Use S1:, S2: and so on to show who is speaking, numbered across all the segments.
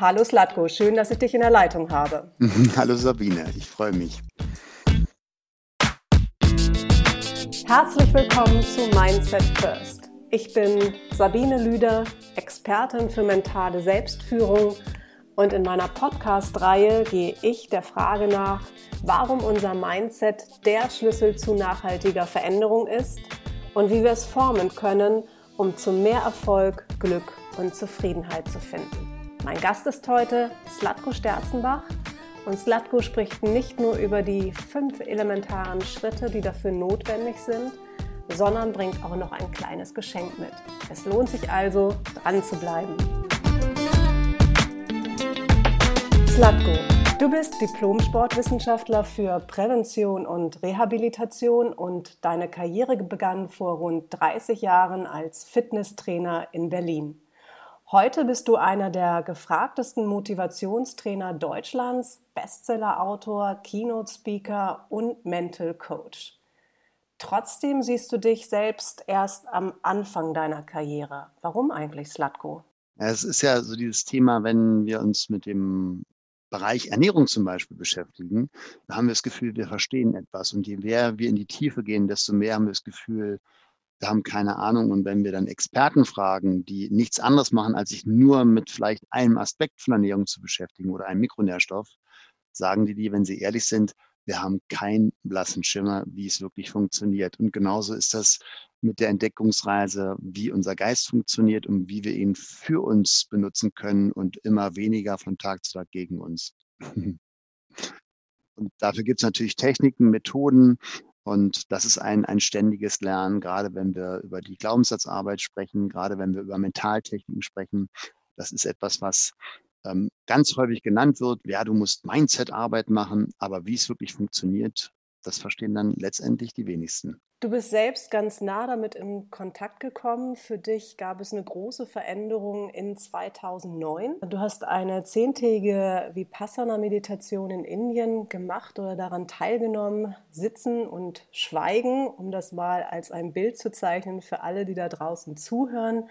S1: Hallo Slatko, schön, dass ich dich in der Leitung habe.
S2: Hallo Sabine, ich freue mich.
S1: Herzlich willkommen zu Mindset First. Ich bin Sabine Lüder, Expertin für mentale Selbstführung und in meiner Podcast-Reihe gehe ich der Frage nach, warum unser Mindset der Schlüssel zu nachhaltiger Veränderung ist und wie wir es formen können, um zu mehr Erfolg, Glück und Zufriedenheit zu finden. Mein Gast ist heute Slatko Sterzenbach und Slatko spricht nicht nur über die fünf elementaren Schritte, die dafür notwendig sind, sondern bringt auch noch ein kleines Geschenk mit. Es lohnt sich also, dran zu bleiben. Slatko, du bist Diplom-Sportwissenschaftler für Prävention und Rehabilitation und deine Karriere begann vor rund 30 Jahren als Fitnesstrainer in Berlin. Heute bist du einer der gefragtesten Motivationstrainer Deutschlands, Bestsellerautor, Keynote-Speaker und Mental Coach. Trotzdem siehst du dich selbst erst am Anfang deiner Karriere. Warum eigentlich, Slatko?
S2: Es ist ja so dieses Thema, wenn wir uns mit dem Bereich Ernährung zum Beispiel beschäftigen, da haben wir das Gefühl, wir verstehen etwas. Und je mehr wir in die Tiefe gehen, desto mehr haben wir das Gefühl, wir haben keine Ahnung. Und wenn wir dann Experten fragen, die nichts anderes machen, als sich nur mit vielleicht einem Aspekt von Ernährung zu beschäftigen oder einem Mikronährstoff, sagen die die, wenn sie ehrlich sind, wir haben keinen blassen Schimmer, wie es wirklich funktioniert. Und genauso ist das mit der Entdeckungsreise, wie unser Geist funktioniert und wie wir ihn für uns benutzen können und immer weniger von Tag zu Tag gegen uns. Und dafür gibt es natürlich Techniken, Methoden, und das ist ein, ein ständiges Lernen, gerade wenn wir über die Glaubenssatzarbeit sprechen, gerade wenn wir über Mentaltechniken sprechen. Das ist etwas, was ähm, ganz häufig genannt wird. Ja, du musst Mindset-Arbeit machen, aber wie es wirklich funktioniert, das verstehen dann letztendlich die wenigsten.
S1: Du bist selbst ganz nah damit in Kontakt gekommen. Für dich gab es eine große Veränderung in 2009. Du hast eine zehntägige Vipassana-Meditation in Indien gemacht oder daran teilgenommen, sitzen und schweigen, um das mal als ein Bild zu zeichnen für alle, die da draußen zuhören.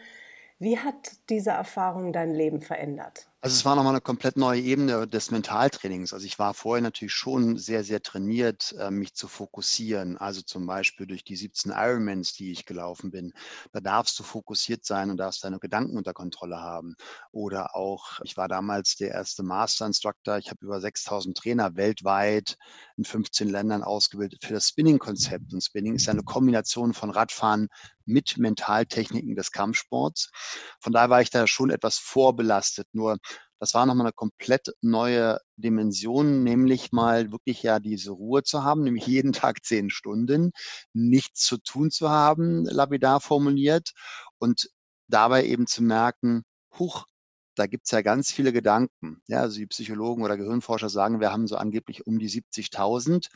S1: Wie hat diese Erfahrung dein Leben verändert?
S2: Also es war nochmal eine komplett neue Ebene des Mentaltrainings. Also ich war vorher natürlich schon sehr, sehr trainiert, äh, mich zu fokussieren. Also zum Beispiel durch die 17 Ironmans, die ich gelaufen bin. Da darfst du fokussiert sein und darfst deine Gedanken unter Kontrolle haben. Oder auch, ich war damals der erste Master Instructor. Ich habe über 6000 Trainer weltweit in 15 Ländern ausgebildet für das Spinning-Konzept. Und Spinning ist ja eine Kombination von Radfahren mit Mentaltechniken des Kampfsports. Von daher war ich da schon etwas vorbelastet. Nur das war nochmal eine komplett neue Dimension, nämlich mal wirklich ja diese Ruhe zu haben, nämlich jeden Tag zehn Stunden, nichts zu tun zu haben, lapidar formuliert und dabei eben zu merken, huch, da gibt's ja ganz viele Gedanken. Ja, also die Psychologen oder Gehirnforscher sagen, wir haben so angeblich um die 70.000.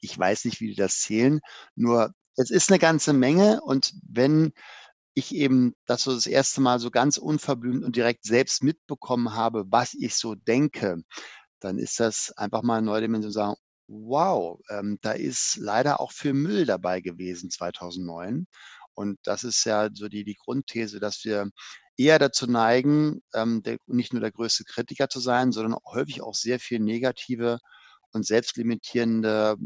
S2: Ich weiß nicht, wie die das zählen. Nur es ist eine ganze Menge und wenn ich eben das so das erste Mal so ganz unverblümt und direkt selbst mitbekommen habe, was ich so denke, dann ist das einfach mal eine neue Dimension sagen, wow, ähm, da ist leider auch viel Müll dabei gewesen 2009. Und das ist ja so die, die Grundthese, dass wir eher dazu neigen, ähm, der, nicht nur der größte Kritiker zu sein, sondern häufig auch sehr viel negative und selbstlimitierende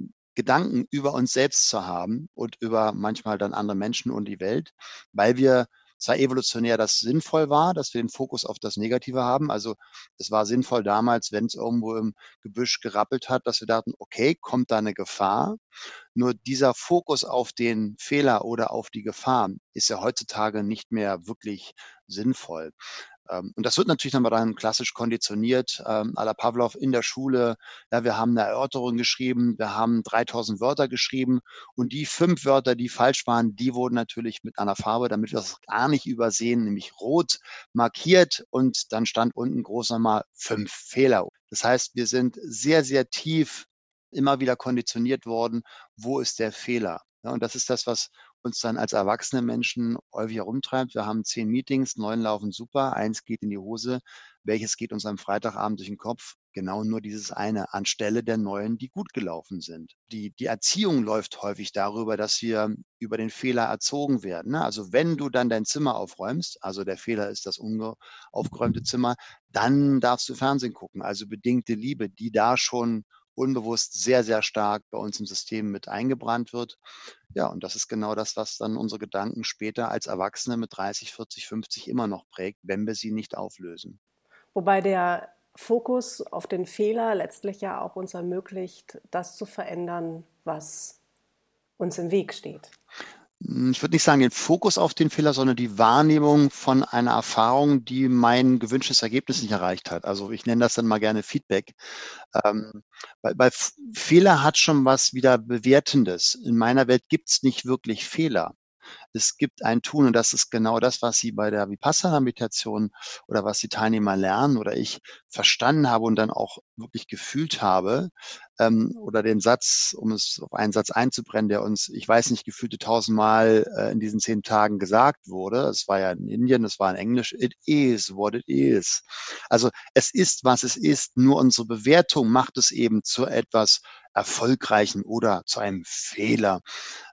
S2: Gedanken über uns selbst zu haben und über manchmal dann andere Menschen und die Welt, weil wir zwar evolutionär das sinnvoll war, dass wir den Fokus auf das Negative haben. Also es war sinnvoll damals, wenn es irgendwo im Gebüsch gerappelt hat, dass wir dachten, okay, kommt da eine Gefahr. Nur dieser Fokus auf den Fehler oder auf die Gefahr ist ja heutzutage nicht mehr wirklich sinnvoll. Ähm, und das wird natürlich dann, dann klassisch konditioniert, ähm, à la Pavlov in der Schule. Ja, wir haben eine Erörterung geschrieben, wir haben 3000 Wörter geschrieben und die fünf Wörter, die falsch waren, die wurden natürlich mit einer Farbe, damit wir das gar nicht übersehen, nämlich rot markiert und dann stand unten groß nochmal fünf Fehler. Das heißt, wir sind sehr, sehr tief immer wieder konditioniert worden, wo ist der Fehler. Ja, und das ist das, was uns dann als erwachsene Menschen häufig herumtreibt. Wir haben zehn Meetings, neun laufen super, eins geht in die Hose. Welches geht uns am Freitagabend durch den Kopf? genau nur dieses eine anstelle der neuen, die gut gelaufen sind. Die, die Erziehung läuft häufig darüber, dass wir über den Fehler erzogen werden. Ne? Also wenn du dann dein Zimmer aufräumst, also der Fehler ist das aufgeräumte Zimmer, dann darfst du Fernsehen gucken. Also bedingte Liebe, die da schon unbewusst sehr, sehr stark bei uns im System mit eingebrannt wird. Ja, und das ist genau das, was dann unsere Gedanken später als Erwachsene mit 30, 40, 50 immer noch prägt, wenn wir sie nicht auflösen.
S1: Wobei der Fokus auf den Fehler letztlich ja auch uns ermöglicht, das zu verändern, was uns im Weg steht.
S2: Ich würde nicht sagen den Fokus auf den Fehler, sondern die Wahrnehmung von einer Erfahrung, die mein gewünschtes Ergebnis nicht erreicht hat. Also ich nenne das dann mal gerne Feedback. Ähm, weil, weil Fehler hat schon was wieder Bewertendes. In meiner Welt gibt es nicht wirklich Fehler es gibt ein Tun und das ist genau das, was Sie bei der Vipassana-Meditation oder was die Teilnehmer lernen oder ich verstanden habe und dann auch wirklich gefühlt habe ähm, oder den Satz, um es auf einen Satz einzubrennen, der uns, ich weiß nicht, gefühlte tausendmal äh, in diesen zehn Tagen gesagt wurde. Es war ja in Indien, es war in Englisch. It is what it is. Also es ist, was es ist. Nur unsere Bewertung macht es eben zu etwas Erfolgreichen oder zu einem Fehler.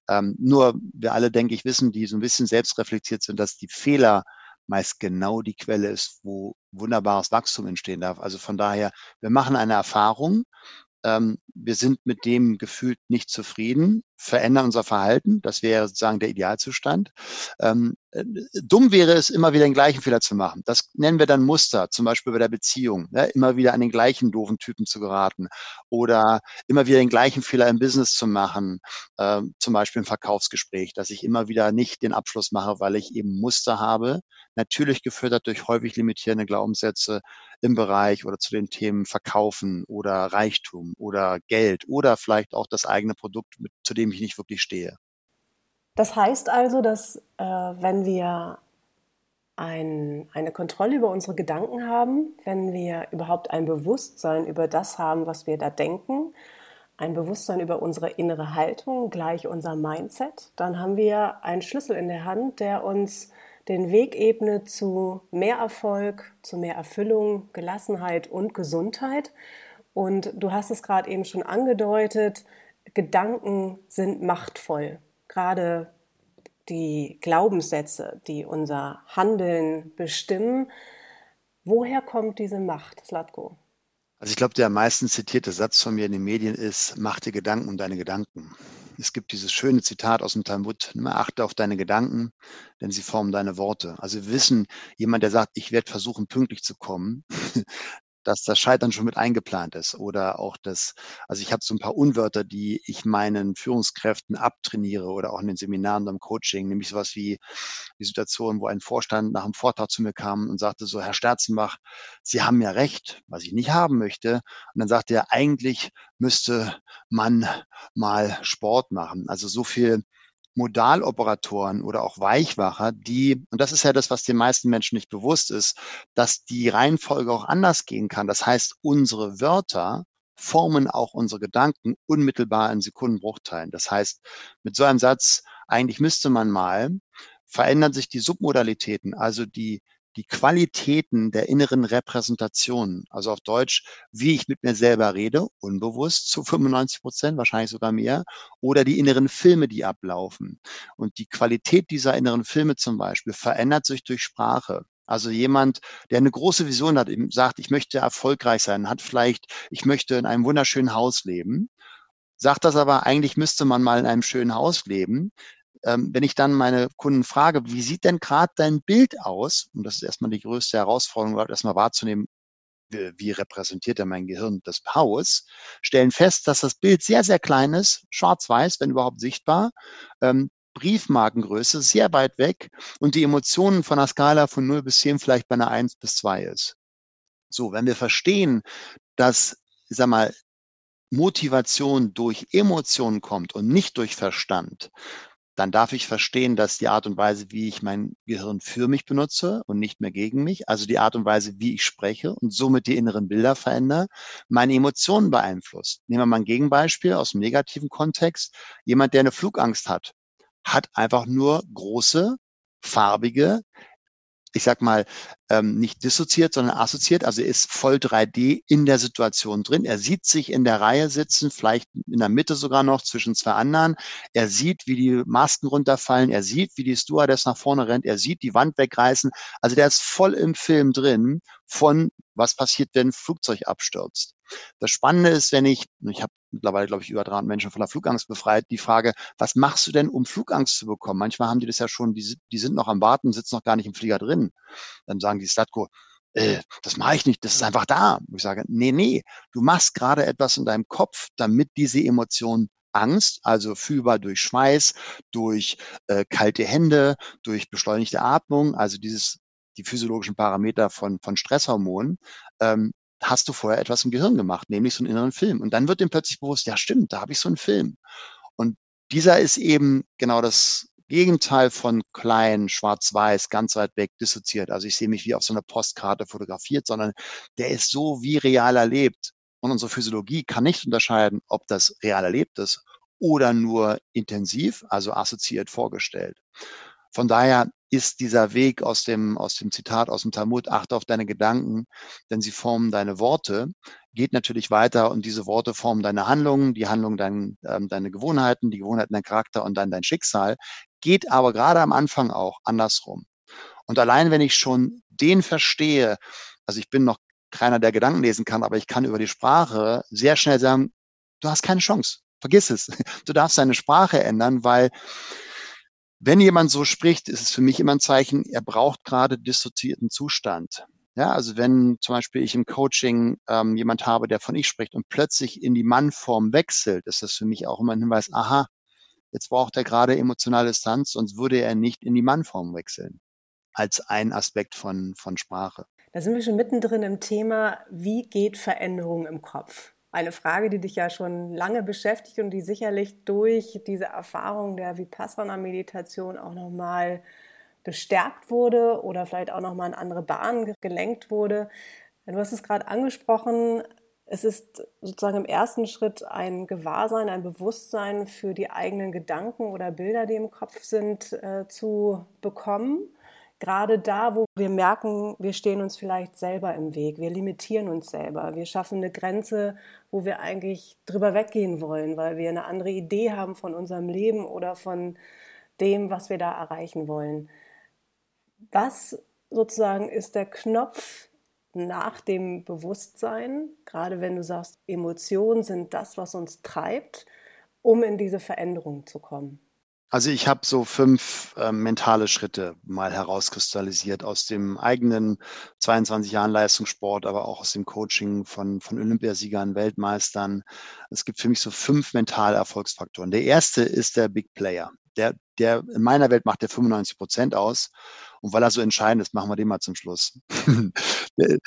S2: Ähm, nur wir alle, denke ich, wissen, die so ein bisschen selbstreflektiert sind, dass die Fehler meist genau die Quelle ist, wo wunderbares Wachstum entstehen darf. Also von daher, wir machen eine Erfahrung, ähm, wir sind mit dem gefühlt nicht zufrieden, verändern unser Verhalten. Das wäre sozusagen der Idealzustand. Ähm, äh, dumm wäre es, immer wieder den gleichen Fehler zu machen. Das nennen wir dann Muster, zum Beispiel bei der Beziehung. Ne? Immer wieder an den gleichen doofen Typen zu geraten oder immer wieder den gleichen Fehler im Business zu machen, äh, zum Beispiel im Verkaufsgespräch, dass ich immer wieder nicht den Abschluss mache, weil ich eben Muster habe, natürlich gefördert durch häufig limitierende Glaubenssätze im Bereich oder zu den Themen Verkaufen oder Reichtum oder Geld oder vielleicht auch das eigene Produkt, mit, zu dem dem ich nicht wirklich stehe.
S1: Das heißt also, dass äh, wenn wir ein, eine Kontrolle über unsere Gedanken haben, wenn wir überhaupt ein Bewusstsein über das haben, was wir da denken, ein Bewusstsein über unsere innere Haltung, gleich unser Mindset, dann haben wir einen Schlüssel in der Hand, der uns den Weg ebnet zu mehr Erfolg, zu mehr Erfüllung, Gelassenheit und Gesundheit. Und du hast es gerade eben schon angedeutet, Gedanken sind machtvoll. Gerade die Glaubenssätze, die unser Handeln bestimmen. Woher kommt diese Macht, Slatko?
S2: Also ich glaube, der am meisten zitierte Satz von mir in den Medien ist, mach dir Gedanken um deine Gedanken. Es gibt dieses schöne Zitat aus dem Talmud, achte auf deine Gedanken, denn sie formen deine Worte. Also wir wissen, jemand, der sagt, ich werde versuchen, pünktlich zu kommen, dass das Scheitern schon mit eingeplant ist oder auch das, also ich habe so ein paar Unwörter, die ich meinen Führungskräften abtrainiere oder auch in den Seminaren beim Coaching, nämlich sowas wie die Situation, wo ein Vorstand nach einem Vortrag zu mir kam und sagte so, Herr Sterzenbach, Sie haben ja recht, was ich nicht haben möchte. Und dann sagte er, eigentlich müsste man mal Sport machen. Also so viel Modaloperatoren oder auch Weichwacher, die, und das ist ja das, was den meisten Menschen nicht bewusst ist, dass die Reihenfolge auch anders gehen kann. Das heißt, unsere Wörter formen auch unsere Gedanken unmittelbar in Sekundenbruchteilen. Das heißt, mit so einem Satz, eigentlich müsste man mal, verändern sich die Submodalitäten, also die die Qualitäten der inneren Repräsentation, also auf Deutsch, wie ich mit mir selber rede, unbewusst zu 95 Prozent, wahrscheinlich sogar mehr, oder die inneren Filme, die ablaufen. Und die Qualität dieser inneren Filme zum Beispiel verändert sich durch Sprache. Also jemand, der eine große Vision hat, sagt, ich möchte erfolgreich sein, hat vielleicht, ich möchte in einem wunderschönen Haus leben, sagt das aber, eigentlich müsste man mal in einem schönen Haus leben, ähm, wenn ich dann meine Kunden frage, wie sieht denn gerade dein Bild aus? Und das ist erstmal die größte Herausforderung, erstmal wahrzunehmen, wie, wie repräsentiert denn mein Gehirn das Haus, stellen fest, dass das Bild sehr, sehr klein ist, schwarz-weiß, wenn überhaupt sichtbar, ähm, Briefmarkengröße, sehr weit weg und die Emotionen von einer Skala von 0 bis 10 vielleicht bei einer 1 bis 2 ist. So, wenn wir verstehen, dass, ich sag mal, Motivation durch Emotionen kommt und nicht durch Verstand, dann darf ich verstehen, dass die Art und Weise, wie ich mein Gehirn für mich benutze und nicht mehr gegen mich, also die Art und Weise, wie ich spreche und somit die inneren Bilder verändere, meine Emotionen beeinflusst. Nehmen wir mal ein Gegenbeispiel aus dem negativen Kontext. Jemand, der eine Flugangst hat, hat einfach nur große, farbige, ich sag mal, ähm, nicht dissoziiert, sondern assoziiert. Also er ist voll 3D in der Situation drin. Er sieht sich in der Reihe sitzen, vielleicht in der Mitte sogar noch zwischen zwei anderen. Er sieht, wie die Masken runterfallen. Er sieht, wie die Stewardess nach vorne rennt. Er sieht die Wand wegreißen. Also der ist voll im Film drin von was passiert, wenn ein Flugzeug abstürzt. Das Spannende ist, wenn ich, ich habe mittlerweile, glaube ich, über 300 Menschen von der Flugangst befreit, die Frage, was machst du denn, um Flugangst zu bekommen? Manchmal haben die das ja schon, die, die sind noch am Warten, sitzen noch gar nicht im Flieger drin. Dann sagen die Statko, äh, das mache ich nicht, das ist einfach da. Und ich sage, nee, nee, du machst gerade etwas in deinem Kopf, damit diese Emotion Angst, also fühlbar durch Schweiß, durch äh, kalte Hände, durch beschleunigte Atmung, also dieses die physiologischen Parameter von, von Stresshormonen, ähm, hast du vorher etwas im Gehirn gemacht, nämlich so einen inneren Film. Und dann wird dem plötzlich bewusst, ja stimmt, da habe ich so einen Film. Und dieser ist eben genau das Gegenteil von klein, schwarz-weiß, ganz weit weg, dissoziiert. Also ich sehe mich wie auf so einer Postkarte fotografiert, sondern der ist so wie real erlebt. Und unsere Physiologie kann nicht unterscheiden, ob das real erlebt ist oder nur intensiv, also assoziiert vorgestellt. Von daher ist dieser Weg aus dem, aus dem Zitat aus dem Talmud, achte auf deine Gedanken, denn sie formen deine Worte, geht natürlich weiter und diese Worte formen deine Handlungen, die Handlungen dein, ähm, deine Gewohnheiten, die Gewohnheiten dein Charakter und dann dein Schicksal, geht aber gerade am Anfang auch andersrum. Und allein wenn ich schon den verstehe, also ich bin noch keiner, der Gedanken lesen kann, aber ich kann über die Sprache sehr schnell sagen, du hast keine Chance. Vergiss es. Du darfst deine Sprache ändern, weil wenn jemand so spricht, ist es für mich immer ein Zeichen, er braucht gerade dissoziierten Zustand. Ja, also wenn zum Beispiel ich im Coaching ähm, jemand habe, der von ich spricht und plötzlich in die Mannform wechselt, ist das für mich auch immer ein Hinweis, aha, jetzt braucht er gerade emotionale Distanz, sonst würde er nicht in die Mannform wechseln. Als ein Aspekt von, von Sprache.
S1: Da sind wir schon mittendrin im Thema, wie geht Veränderung im Kopf? Eine Frage, die dich ja schon lange beschäftigt und die sicherlich durch diese Erfahrung der Vipassana-Meditation auch nochmal bestärkt wurde oder vielleicht auch nochmal in andere Bahnen gelenkt wurde. Du hast es gerade angesprochen, es ist sozusagen im ersten Schritt ein Gewahrsein, ein Bewusstsein für die eigenen Gedanken oder Bilder, die im Kopf sind, äh, zu bekommen gerade da, wo wir merken, wir stehen uns vielleicht selber im Weg, wir limitieren uns selber, wir schaffen eine Grenze, wo wir eigentlich drüber weggehen wollen, weil wir eine andere Idee haben von unserem Leben oder von dem, was wir da erreichen wollen. Was sozusagen ist der Knopf nach dem Bewusstsein, gerade wenn du sagst, Emotionen sind das, was uns treibt, um in diese Veränderung zu kommen?
S2: Also ich habe so fünf äh, mentale Schritte mal herauskristallisiert aus dem eigenen 22 Jahren Leistungssport, aber auch aus dem Coaching von, von Olympiasiegern, Weltmeistern. Es gibt für mich so fünf mentale Erfolgsfaktoren. Der erste ist der Big Player. Der, der in meiner Welt macht der 95 Prozent aus. Und weil er so entscheidend ist, machen wir den mal zum Schluss. der,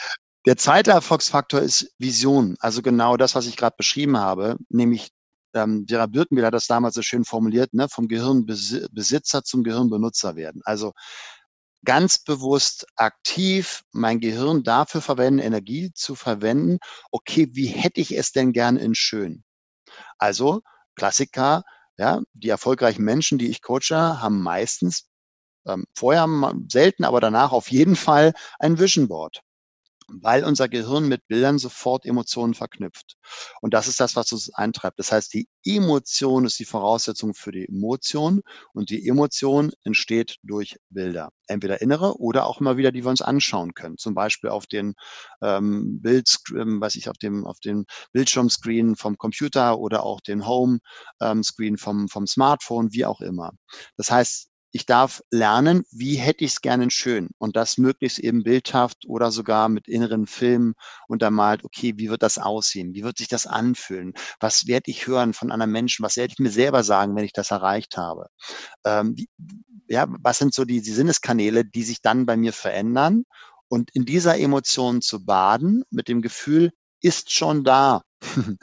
S2: der zweite Erfolgsfaktor ist Vision. Also genau das, was ich gerade beschrieben habe, nämlich ähm, Vera Birkenbiel hat das damals so schön formuliert, ne, vom Gehirnbesitzer zum Gehirnbenutzer werden. Also ganz bewusst aktiv mein Gehirn dafür verwenden, Energie zu verwenden. Okay, wie hätte ich es denn gern in schön? Also Klassiker, ja, die erfolgreichen Menschen, die ich coache, haben meistens ähm, vorher selten, aber danach auf jeden Fall ein Vision Board weil unser Gehirn mit Bildern sofort Emotionen verknüpft. Und das ist das, was uns eintreibt. Das heißt, die Emotion ist die Voraussetzung für die Emotion und die Emotion entsteht durch Bilder. Entweder innere oder auch immer wieder, die wir uns anschauen können. Zum Beispiel auf den ähm, Bild, ähm, weiß ich, auf dem, auf dem Bildschirmscreen vom Computer oder auch den Home-Screen ähm, vom, vom Smartphone, wie auch immer. Das heißt, ich darf lernen, wie hätte ich es gerne schön und das möglichst eben bildhaft oder sogar mit inneren Filmen untermalt, okay, wie wird das aussehen? Wie wird sich das anfühlen? Was werde ich hören von anderen Menschen? Was werde ich mir selber sagen, wenn ich das erreicht habe? Ähm, wie, ja, was sind so die, die Sinneskanäle, die sich dann bei mir verändern? Und in dieser Emotion zu baden, mit dem Gefühl, ist schon da.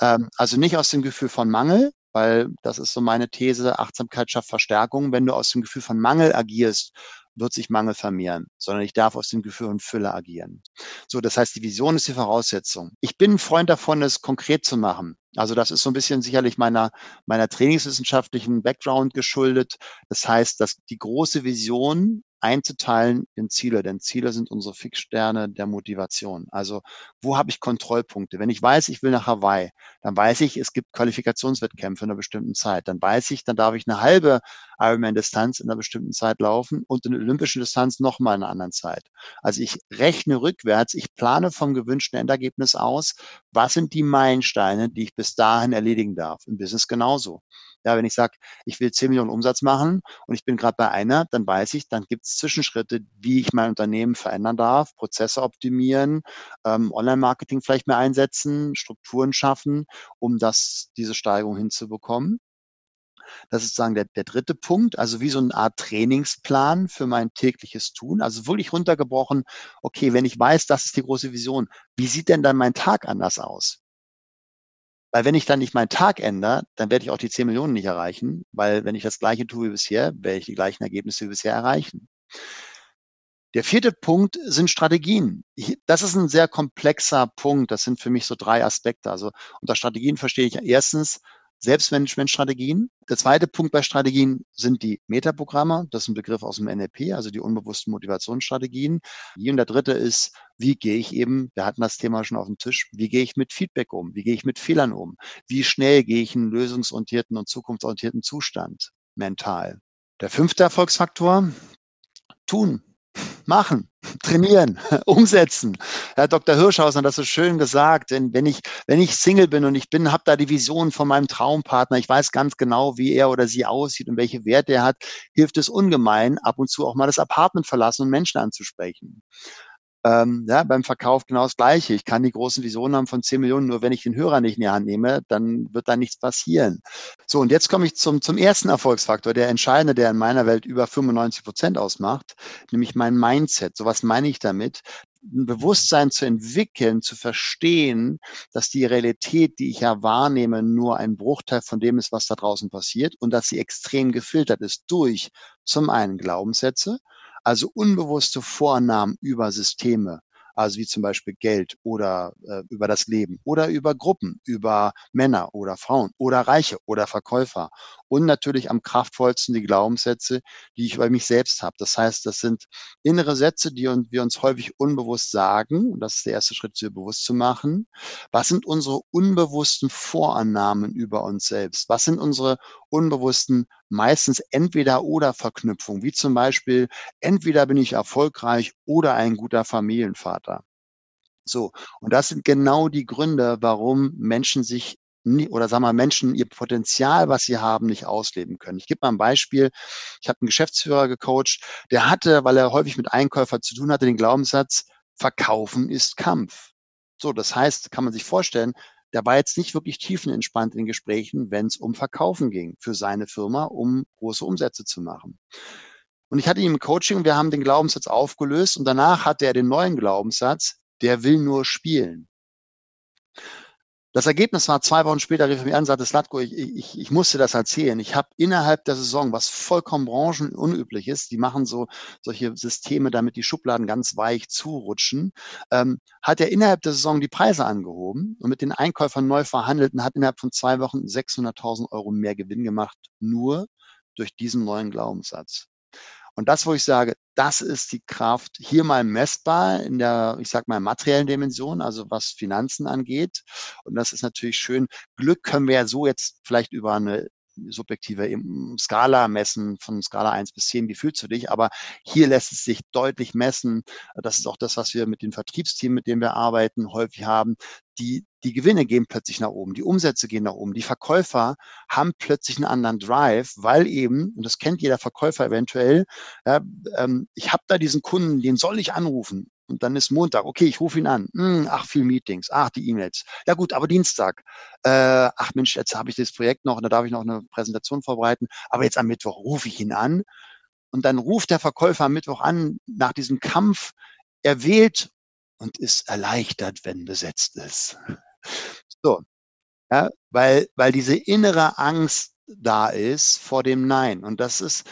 S2: ähm, also nicht aus dem Gefühl von Mangel, weil das ist so meine These, Achtsamkeit schafft Verstärkung. Wenn du aus dem Gefühl von Mangel agierst, wird sich Mangel vermehren, sondern ich darf aus dem Gefühl von Fülle agieren. So, das heißt, die Vision ist die Voraussetzung. Ich bin ein Freund davon, es konkret zu machen. Also das ist so ein bisschen sicherlich meiner, meiner trainingswissenschaftlichen Background geschuldet. Das heißt, dass die große Vision einzuteilen in Ziele, denn Ziele sind unsere Fixsterne der Motivation. Also wo habe ich Kontrollpunkte? Wenn ich weiß, ich will nach Hawaii, dann weiß ich, es gibt Qualifikationswettkämpfe in einer bestimmten Zeit. Dann weiß ich, dann darf ich eine halbe Ironman-Distanz in einer bestimmten Zeit laufen und eine olympische Distanz nochmal in einer anderen Zeit. Also ich rechne rückwärts, ich plane vom gewünschten Endergebnis aus, was sind die Meilensteine, die ich bis dahin erledigen darf. Im Business genauso. Ja, wenn ich sage, ich will 10 Millionen Umsatz machen und ich bin gerade bei einer, dann weiß ich, dann gibt es Zwischenschritte, wie ich mein Unternehmen verändern darf, Prozesse optimieren, ähm, Online-Marketing vielleicht mehr einsetzen, Strukturen schaffen, um das, diese Steigerung hinzubekommen. Das ist sozusagen der, der dritte Punkt, also wie so eine Art Trainingsplan für mein tägliches Tun. Also wirklich runtergebrochen, okay, wenn ich weiß, das ist die große Vision, wie sieht denn dann mein Tag anders aus? Weil wenn ich dann nicht meinen Tag ändere, dann werde ich auch die 10 Millionen nicht erreichen, weil wenn ich das gleiche tue wie bisher, werde ich die gleichen Ergebnisse wie bisher erreichen. Der vierte Punkt sind Strategien. Das ist ein sehr komplexer Punkt. Das sind für mich so drei Aspekte. Also unter Strategien verstehe ich erstens Selbstmanagementstrategien. Der zweite Punkt bei Strategien sind die Metaprogramme. Das ist ein Begriff aus dem NLP, also die unbewussten Motivationsstrategien. Und der dritte ist, wie gehe ich eben, wir hatten das Thema schon auf dem Tisch, wie gehe ich mit Feedback um? Wie gehe ich mit Fehlern um? Wie schnell gehe ich in einen lösungsorientierten und zukunftsorientierten Zustand mental? Der fünfte Erfolgsfaktor, tun machen, trainieren, umsetzen. Herr Dr. Hirschhausen hat das so schön gesagt, denn wenn ich, wenn ich Single bin und ich bin, habe da die Vision von meinem Traumpartner, ich weiß ganz genau, wie er oder sie aussieht und welche Werte er hat, hilft es ungemein, ab und zu auch mal das Apartment verlassen und Menschen anzusprechen. Ähm, ja, beim Verkauf genau das Gleiche. Ich kann die großen Visionen haben von 10 Millionen, nur wenn ich den Hörer nicht in die Hand nehme, dann wird da nichts passieren. So, und jetzt komme ich zum, zum ersten Erfolgsfaktor, der entscheidende, der in meiner Welt über 95 Prozent ausmacht, nämlich mein Mindset. So was meine ich damit? ein Bewusstsein zu entwickeln, zu verstehen, dass die Realität, die ich ja wahrnehme, nur ein Bruchteil von dem ist, was da draußen passiert und dass sie extrem gefiltert ist durch zum einen Glaubenssätze, also unbewusste Vornamen über Systeme, also wie zum Beispiel Geld oder äh, über das Leben oder über Gruppen, über Männer oder Frauen oder Reiche oder Verkäufer und natürlich am kraftvollsten die Glaubenssätze, die ich über mich selbst habe. Das heißt, das sind innere Sätze, die wir uns häufig unbewusst sagen. Und das ist der erste Schritt, sie bewusst zu machen. Was sind unsere unbewussten Vorannahmen über uns selbst? Was sind unsere unbewussten meistens entweder oder Verknüpfungen, wie zum Beispiel entweder bin ich erfolgreich oder ein guter Familienvater. So. Und das sind genau die Gründe, warum Menschen sich oder sagen wir Menschen ihr Potenzial, was sie haben, nicht ausleben können. Ich gebe mal ein Beispiel. Ich habe einen Geschäftsführer gecoacht, der hatte, weil er häufig mit Einkäufern zu tun hatte, den Glaubenssatz, Verkaufen ist Kampf. So, das heißt, kann man sich vorstellen, der war jetzt nicht wirklich tiefenentspannt in Gesprächen, wenn es um Verkaufen ging für seine Firma, um große Umsätze zu machen. Und ich hatte ihn im Coaching wir haben den Glaubenssatz aufgelöst und danach hatte er den neuen Glaubenssatz, der will nur spielen. Das Ergebnis war, zwei Wochen später rief er mir an und sagte, Slatko, ich, ich, ich musste das erzählen. Ich habe innerhalb der Saison, was vollkommen branchenunüblich ist, die machen so solche Systeme, damit die Schubladen ganz weich zurutschen, ähm, hat er innerhalb der Saison die Preise angehoben und mit den Einkäufern neu verhandelt und hat innerhalb von zwei Wochen 600.000 Euro mehr Gewinn gemacht, nur durch diesen neuen Glaubenssatz. Und das, wo ich sage, das ist die Kraft hier mal messbar in der, ich sag mal, materiellen Dimension, also was Finanzen angeht. Und das ist natürlich schön. Glück können wir ja so jetzt vielleicht über eine subjektive Skala messen, von Skala 1 bis 10, wie fühlst du dich? Aber hier lässt es sich deutlich messen. Das ist auch das, was wir mit den Vertriebsteams, mit denen wir arbeiten, häufig haben. Die, die Gewinne gehen plötzlich nach oben, die Umsätze gehen nach oben, die Verkäufer haben plötzlich einen anderen Drive, weil eben, und das kennt jeder Verkäufer eventuell, ja, ähm, ich habe da diesen Kunden, den soll ich anrufen. Und dann ist Montag, okay, ich rufe ihn an. Hm, ach, viel Meetings, ach, die E-Mails. Ja gut, aber Dienstag. Äh, ach Mensch, jetzt habe ich das Projekt noch da darf ich noch eine Präsentation vorbereiten. Aber jetzt am Mittwoch rufe ich ihn an. Und dann ruft der Verkäufer am Mittwoch an, nach diesem Kampf, er wählt und ist erleichtert, wenn besetzt ist. So, ja, weil, weil diese innere Angst da ist vor dem Nein. Und das ist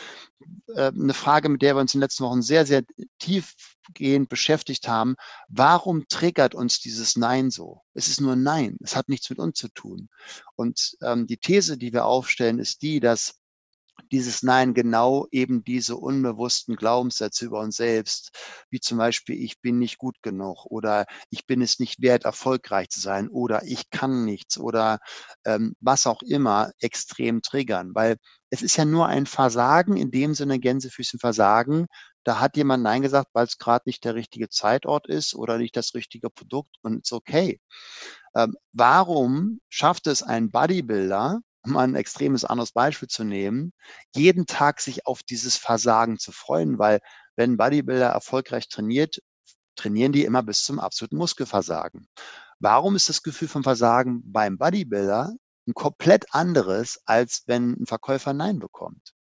S2: eine Frage, mit der wir uns in den letzten Wochen sehr, sehr tiefgehend beschäftigt haben. Warum triggert uns dieses Nein so? Es ist nur Nein. Es hat nichts mit uns zu tun. Und ähm, die These, die wir aufstellen, ist die, dass dieses Nein genau eben diese unbewussten Glaubenssätze über uns selbst, wie zum Beispiel, ich bin nicht gut genug oder ich bin es nicht wert, erfolgreich zu sein oder ich kann nichts oder ähm, was auch immer extrem triggern, weil es ist ja nur ein Versagen, in dem Sinne Gänsefüßchen Versagen. Da hat jemand Nein gesagt, weil es gerade nicht der richtige Zeitort ist oder nicht das richtige Produkt und es ist okay. Ähm, warum schafft es ein Bodybuilder, um ein extremes anderes Beispiel zu nehmen, jeden Tag sich auf dieses Versagen zu freuen, weil wenn Bodybuilder erfolgreich trainiert, trainieren die immer bis zum absoluten Muskelversagen. Warum ist das Gefühl von Versagen beim Bodybuilder ein komplett anderes, als wenn ein Verkäufer Nein bekommt?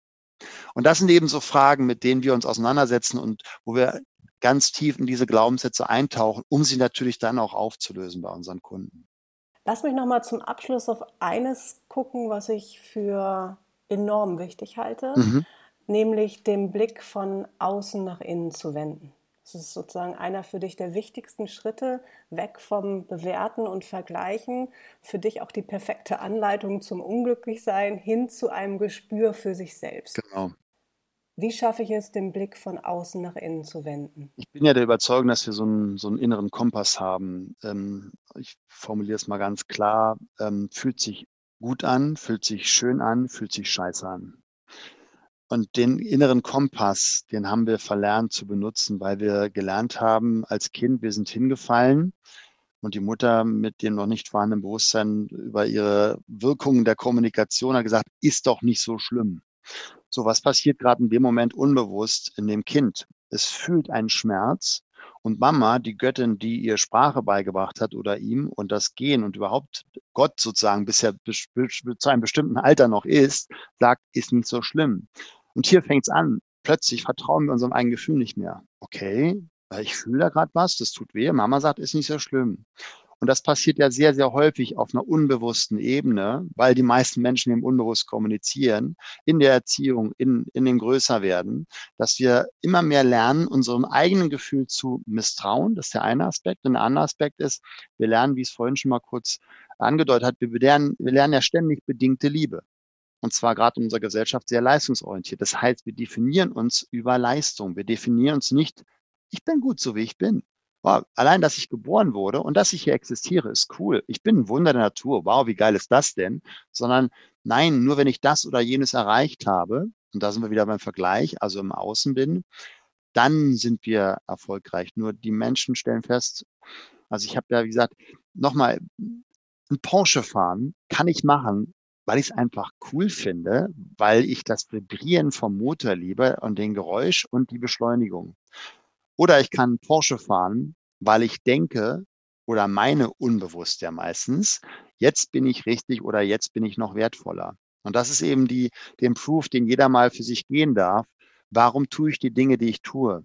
S2: Und das sind eben so Fragen, mit denen wir uns auseinandersetzen und wo wir ganz tief in diese Glaubenssätze eintauchen, um sie natürlich dann auch aufzulösen bei unseren Kunden.
S1: Lass mich noch mal zum Abschluss auf eines gucken, was ich für enorm wichtig halte, mhm. nämlich den Blick von außen nach innen zu wenden. Das ist sozusagen einer für dich der wichtigsten Schritte, weg vom Bewerten und Vergleichen, für dich auch die perfekte Anleitung zum Unglücklichsein hin zu einem Gespür für sich selbst. Genau. Wie schaffe ich es, den Blick von außen nach innen zu wenden?
S2: Ich bin ja der Überzeugung, dass wir so einen, so einen inneren Kompass haben. Ähm, ich formuliere es mal ganz klar. Ähm, fühlt sich gut an, fühlt sich schön an, fühlt sich scheiße an. Und den inneren Kompass, den haben wir verlernt zu benutzen, weil wir gelernt haben, als Kind, wir sind hingefallen und die Mutter mit dem noch nicht vorhandenen Bewusstsein über ihre Wirkungen der Kommunikation hat gesagt, ist doch nicht so schlimm. So, was passiert gerade in dem Moment unbewusst in dem Kind? Es fühlt einen Schmerz und Mama, die Göttin, die ihr Sprache beigebracht hat oder ihm und das Gehen und überhaupt Gott sozusagen bisher zu einem bestimmten Alter noch ist, sagt, ist nicht so schlimm. Und hier fängt's an. Plötzlich vertrauen wir unserem eigenen Gefühl nicht mehr. Okay, ich fühle da gerade was, das tut weh. Mama sagt, ist nicht so schlimm. Und das passiert ja sehr, sehr häufig auf einer unbewussten Ebene, weil die meisten Menschen eben unbewusst kommunizieren, in der Erziehung, in, in dem Größerwerden, dass wir immer mehr lernen, unserem eigenen Gefühl zu misstrauen. Das ist der eine Aspekt. Und der andere Aspekt ist, wir lernen, wie es vorhin schon mal kurz angedeutet hat, wir lernen, wir lernen ja ständig bedingte Liebe. Und zwar gerade in unserer Gesellschaft sehr leistungsorientiert. Das heißt, wir definieren uns über Leistung. Wir definieren uns nicht, ich bin gut so, wie ich bin wow, allein, dass ich geboren wurde und dass ich hier existiere, ist cool. Ich bin ein Wunder der Natur. Wow, wie geil ist das denn? Sondern nein, nur wenn ich das oder jenes erreicht habe, und da sind wir wieder beim Vergleich, also im Außen bin, dann sind wir erfolgreich. Nur die Menschen stellen fest, also ich habe ja, wie gesagt, nochmal, ein Porsche fahren kann ich machen, weil ich es einfach cool finde, weil ich das Vibrieren vom Motor liebe und den Geräusch und die Beschleunigung. Oder ich kann Porsche fahren, weil ich denke oder meine unbewusst ja meistens, jetzt bin ich richtig oder jetzt bin ich noch wertvoller. Und das ist eben die, den Proof, den jeder mal für sich gehen darf. Warum tue ich die Dinge, die ich tue?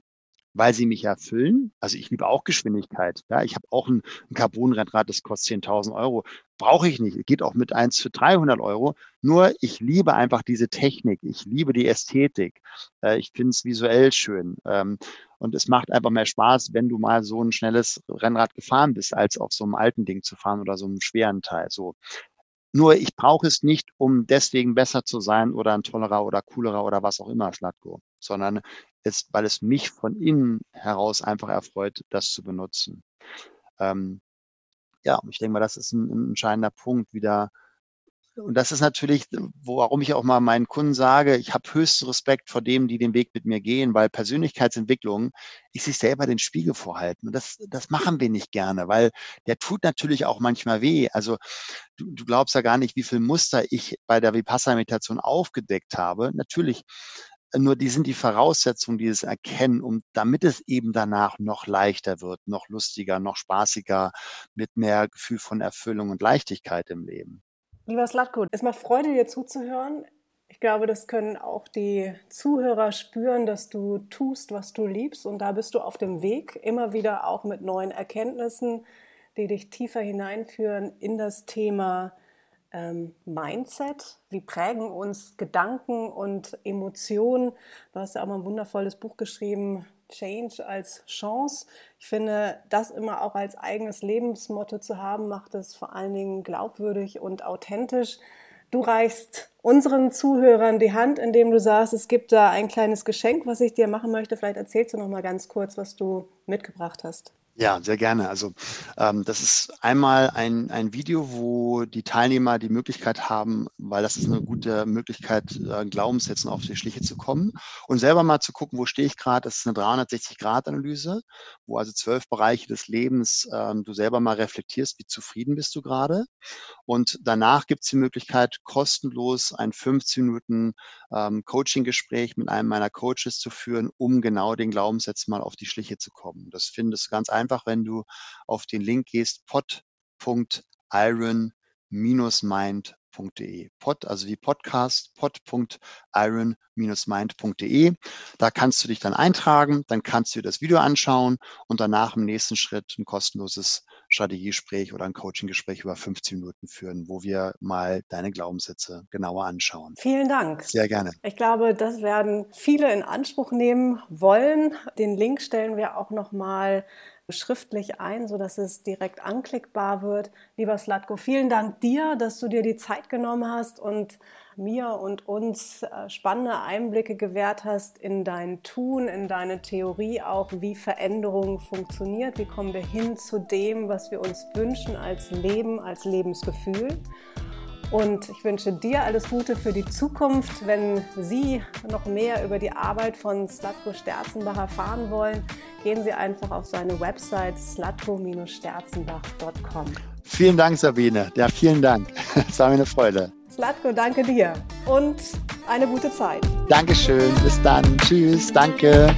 S2: weil sie mich erfüllen. Also ich liebe auch Geschwindigkeit. Ja, ich habe auch ein, ein Carbon-Rennrad, das kostet 10.000 Euro. Brauche ich nicht. Geht auch mit eins für 300 Euro. Nur ich liebe einfach diese Technik. Ich liebe die Ästhetik. Äh, ich finde es visuell schön. Und es macht einfach mehr Spaß, wenn du mal so ein schnelles Rennrad gefahren bist, als auf so einem alten Ding zu fahren oder so einem schweren Teil. So. Nur ich brauche es nicht, um deswegen besser zu sein oder ein tollerer oder coolerer oder was auch immer, Slatko, sondern es, weil es mich von innen heraus einfach erfreut, das zu benutzen. Ähm, ja, ich denke mal, das ist ein, ein entscheidender Punkt, wieder und das ist natürlich, warum ich auch mal meinen Kunden sage, ich habe höchsten Respekt vor dem, die den Weg mit mir gehen, weil Persönlichkeitsentwicklung ist sich selber den Spiegel vorhalten. Und das, das machen wir nicht gerne, weil der tut natürlich auch manchmal weh. Also du, du glaubst ja gar nicht, wie viel Muster ich bei der Vipassana-Meditation aufgedeckt habe. Natürlich nur die sind die Voraussetzungen, dieses Erkennen, um damit es eben danach noch leichter wird, noch lustiger, noch spaßiger, mit mehr Gefühl von Erfüllung und Leichtigkeit im Leben.
S1: Lieber Slatko, es macht Freude, dir zuzuhören. Ich glaube, das können auch die Zuhörer spüren, dass du tust, was du liebst. Und da bist du auf dem Weg, immer wieder auch mit neuen Erkenntnissen, die dich tiefer hineinführen in das Thema ähm, Mindset. Wie prägen uns Gedanken und Emotionen? Du hast ja auch mal ein wundervolles Buch geschrieben, Change als Chance. Ich finde, das immer auch als eigenes Lebensmotto zu haben, macht es vor allen Dingen glaubwürdig und authentisch. du reichst unseren Zuhörern die Hand, indem du sagst, es gibt da ein kleines Geschenk, was ich dir machen möchte. Vielleicht erzählst du noch mal ganz kurz, was du mitgebracht hast.
S2: Ja, sehr gerne. Also ähm, das ist einmal ein, ein Video, wo die Teilnehmer die Möglichkeit haben, weil das ist eine gute Möglichkeit, äh, Glaubenssätzen auf die Schliche zu kommen und selber mal zu gucken, wo stehe ich gerade. Das ist eine 360-Grad-Analyse, wo also zwölf Bereiche des Lebens ähm, du selber mal reflektierst, wie zufrieden bist du gerade. Und danach gibt es die Möglichkeit, kostenlos ein 15 Minuten ähm, Coaching-Gespräch mit einem meiner Coaches zu führen, um genau den Glaubenssätzen mal auf die Schliche zu kommen. Das findest du ganz einfach einfach, wenn du auf den Link gehst, pod.iron-mind pod.de. Pod, also wie Podcast, pod.iron-mind.de. Da kannst du dich dann eintragen, dann kannst du dir das Video anschauen und danach im nächsten Schritt ein kostenloses Strategiegespräch oder ein Coaching-Gespräch über 15 Minuten führen, wo wir mal deine Glaubenssätze genauer anschauen.
S1: Vielen Dank.
S2: Sehr gerne.
S1: Ich glaube, das werden viele in Anspruch nehmen wollen. Den Link stellen wir auch noch mal schriftlich ein, sodass es direkt anklickbar wird. Lieber Slatko, vielen Dank dir, dass du dir die Zeit genommen hast und mir und uns äh, spannende Einblicke gewährt hast in dein Tun, in deine Theorie auch, wie Veränderung funktioniert, wie kommen wir hin zu dem, was wir uns wünschen als Leben, als Lebensgefühl. Und ich wünsche dir alles Gute für die Zukunft. Wenn Sie noch mehr über die Arbeit von Slatko Sterzenbach erfahren wollen, gehen Sie einfach auf seine Website slatko-sterzenbach.com.
S2: Vielen Dank, Sabine. Ja, vielen Dank. Es war mir eine Freude.
S1: Slatko, danke dir und eine gute Zeit.
S2: Dankeschön. Bis dann. Tschüss. Danke.